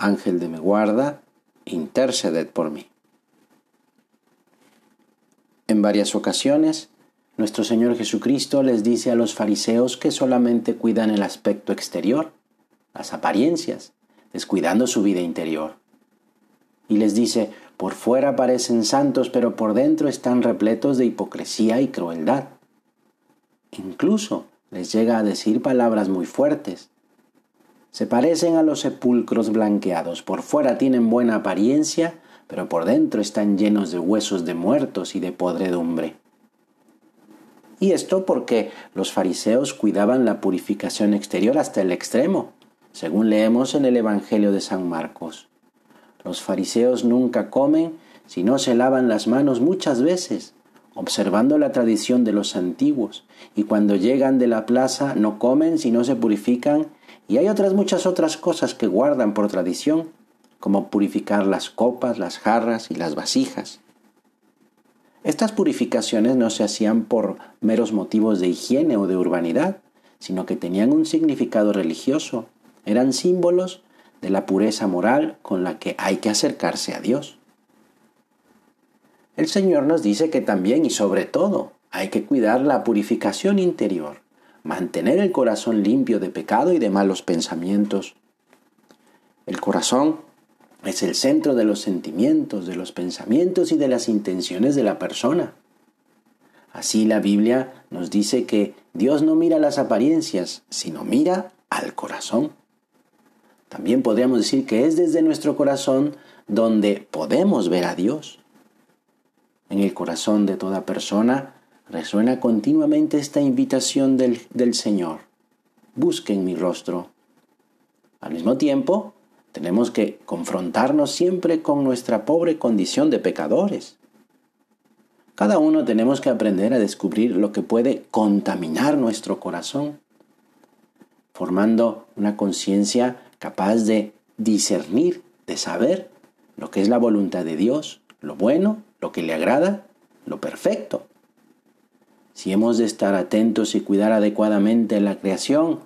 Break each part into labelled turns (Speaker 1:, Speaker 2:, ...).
Speaker 1: Ángel de mi guarda, interceded por mí. En varias ocasiones, nuestro Señor Jesucristo les dice a los fariseos que solamente cuidan el aspecto exterior, las apariencias, descuidando su vida interior. Y les dice, por fuera parecen santos, pero por dentro están repletos de hipocresía y crueldad. Incluso les llega a decir palabras muy fuertes, se parecen a los sepulcros blanqueados. Por fuera tienen buena apariencia, pero por dentro están llenos de huesos de muertos y de podredumbre. Y esto porque los fariseos cuidaban la purificación exterior hasta el extremo, según leemos en el Evangelio de San Marcos. Los fariseos nunca comen si no se lavan las manos muchas veces, observando la tradición de los antiguos, y cuando llegan de la plaza no comen si no se purifican y hay otras muchas otras cosas que guardan por tradición, como purificar las copas, las jarras y las vasijas. Estas purificaciones no se hacían por meros motivos de higiene o de urbanidad, sino que tenían un significado religioso, eran símbolos de la pureza moral con la que hay que acercarse a Dios. El Señor nos dice que también y sobre todo hay que cuidar la purificación interior, mantener el corazón limpio de pecado y de malos pensamientos. El corazón es el centro de los sentimientos, de los pensamientos y de las intenciones de la persona. Así la Biblia nos dice que Dios no mira las apariencias, sino mira al corazón. También podríamos decir que es desde nuestro corazón donde podemos ver a Dios. En el corazón de toda persona resuena continuamente esta invitación del, del Señor. Busquen mi rostro. Al mismo tiempo, tenemos que confrontarnos siempre con nuestra pobre condición de pecadores. Cada uno tenemos que aprender a descubrir lo que puede contaminar nuestro corazón, formando una conciencia capaz de discernir, de saber lo que es la voluntad de Dios, lo bueno, lo que le agrada, lo perfecto si hemos de estar atentos y cuidar adecuadamente la creación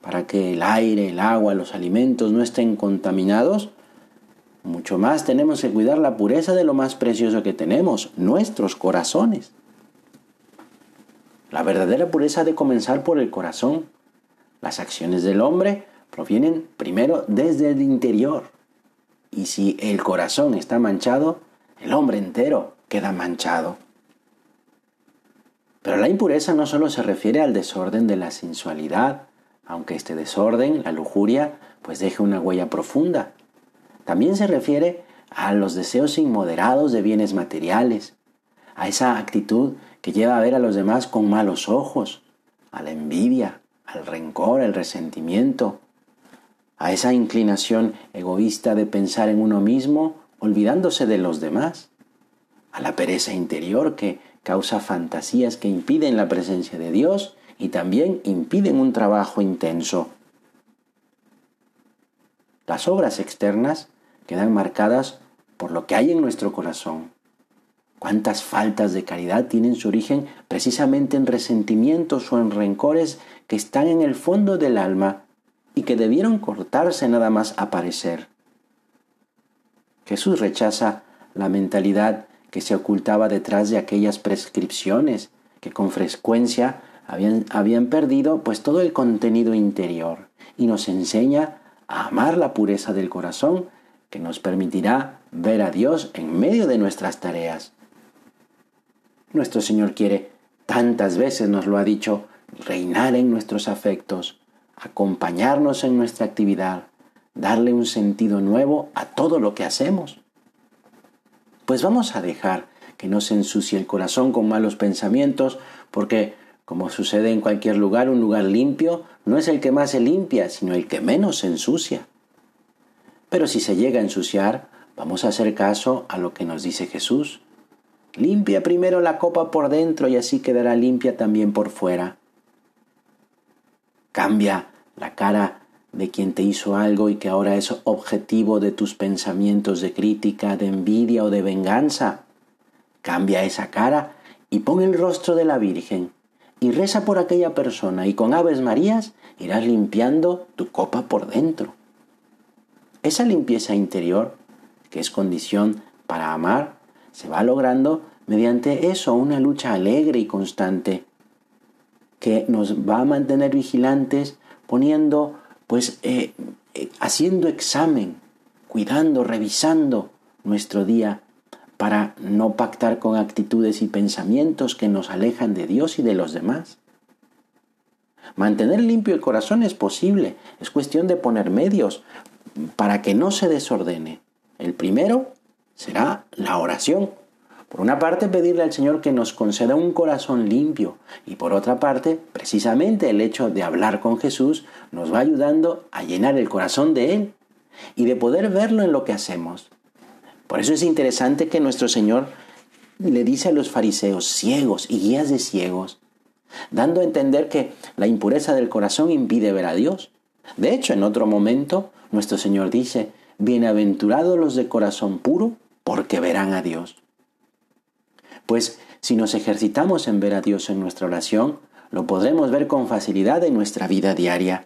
Speaker 1: para que el aire, el agua, los alimentos no estén contaminados, mucho más tenemos que cuidar la pureza de lo más precioso que tenemos, nuestros corazones. La verdadera pureza ha de comenzar por el corazón. Las acciones del hombre provienen primero desde el interior. Y si el corazón está manchado, el hombre entero queda manchado. Pero la impureza no solo se refiere al desorden de la sensualidad, aunque este desorden, la lujuria, pues deje una huella profunda. También se refiere a los deseos inmoderados de bienes materiales, a esa actitud que lleva a ver a los demás con malos ojos, a la envidia, al rencor, el resentimiento, a esa inclinación egoísta de pensar en uno mismo olvidándose de los demás, a la pereza interior que causa fantasías que impiden la presencia de Dios y también impiden un trabajo intenso. Las obras externas quedan marcadas por lo que hay en nuestro corazón. ¿Cuántas faltas de caridad tienen su origen precisamente en resentimientos o en rencores que están en el fondo del alma y que debieron cortarse nada más aparecer? Jesús rechaza la mentalidad que se ocultaba detrás de aquellas prescripciones que con frecuencia habían, habían perdido pues todo el contenido interior y nos enseña a amar la pureza del corazón que nos permitirá ver a Dios en medio de nuestras tareas. Nuestro Señor quiere, tantas veces nos lo ha dicho, reinar en nuestros afectos, acompañarnos en nuestra actividad, darle un sentido nuevo a todo lo que hacemos. Pues vamos a dejar que no se ensucie el corazón con malos pensamientos, porque, como sucede en cualquier lugar, un lugar limpio no es el que más se limpia, sino el que menos se ensucia. Pero si se llega a ensuciar, vamos a hacer caso a lo que nos dice Jesús. Limpia primero la copa por dentro y así quedará limpia también por fuera. Cambia la cara de quien te hizo algo y que ahora es objetivo de tus pensamientos de crítica, de envidia o de venganza. Cambia esa cara y pon el rostro de la Virgen y reza por aquella persona y con Aves Marías irás limpiando tu copa por dentro. Esa limpieza interior, que es condición para amar, se va logrando mediante eso, una lucha alegre y constante que nos va a mantener vigilantes poniendo, pues, eh, eh, haciendo examen, cuidando, revisando nuestro día para no pactar con actitudes y pensamientos que nos alejan de Dios y de los demás. Mantener limpio el corazón es posible, es cuestión de poner medios para que no se desordene. El primero será la oración. Por una parte, pedirle al Señor que nos conceda un corazón limpio y por otra parte, precisamente el hecho de hablar con Jesús nos va ayudando a llenar el corazón de Él y de poder verlo en lo que hacemos. Por eso es interesante que nuestro Señor le dice a los fariseos ciegos y guías de ciegos, dando a entender que la impureza del corazón impide ver a Dios. De hecho, en otro momento, nuestro Señor dice, bienaventurados los de corazón puro, porque verán a Dios. Pues si nos ejercitamos en ver a Dios en nuestra oración, lo podremos ver con facilidad en nuestra vida diaria.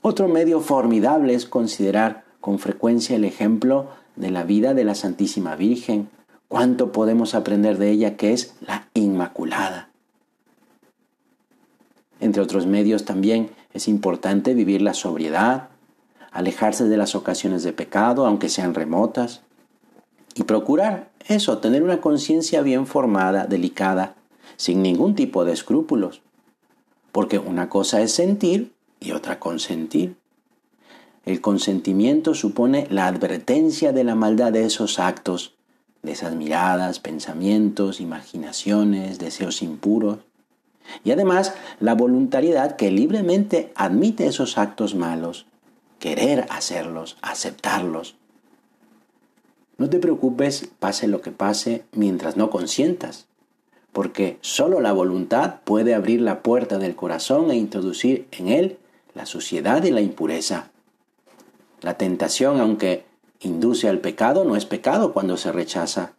Speaker 1: Otro medio formidable es considerar con frecuencia el ejemplo de la vida de la Santísima Virgen. Cuánto podemos aprender de ella que es la Inmaculada. Entre otros medios también es importante vivir la sobriedad, alejarse de las ocasiones de pecado, aunque sean remotas, y procurar eso, tener una conciencia bien formada, delicada, sin ningún tipo de escrúpulos. Porque una cosa es sentir y otra consentir. El consentimiento supone la advertencia de la maldad de esos actos, de esas miradas, pensamientos, imaginaciones, deseos impuros. Y además la voluntariedad que libremente admite esos actos malos, querer hacerlos, aceptarlos, no te preocupes, pase lo que pase, mientras no consientas, porque solo la voluntad puede abrir la puerta del corazón e introducir en él la suciedad y la impureza. La tentación, aunque induce al pecado, no es pecado cuando se rechaza.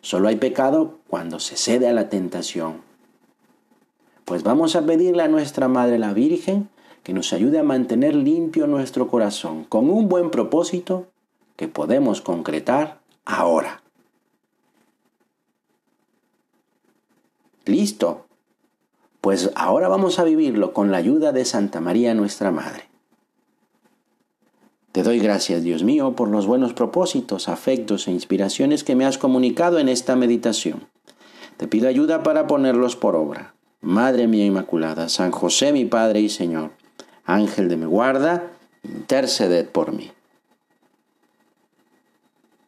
Speaker 1: Solo hay pecado cuando se cede a la tentación. Pues vamos a pedirle a nuestra Madre la Virgen que nos ayude a mantener limpio nuestro corazón con un buen propósito que podemos concretar ahora. Listo. Pues ahora vamos a vivirlo con la ayuda de Santa María nuestra Madre. Te doy gracias, Dios mío, por los buenos propósitos, afectos e inspiraciones que me has comunicado en esta meditación. Te pido ayuda para ponerlos por obra. Madre mía Inmaculada, San José mi Padre y Señor, Ángel de mi guarda, interceded por mí.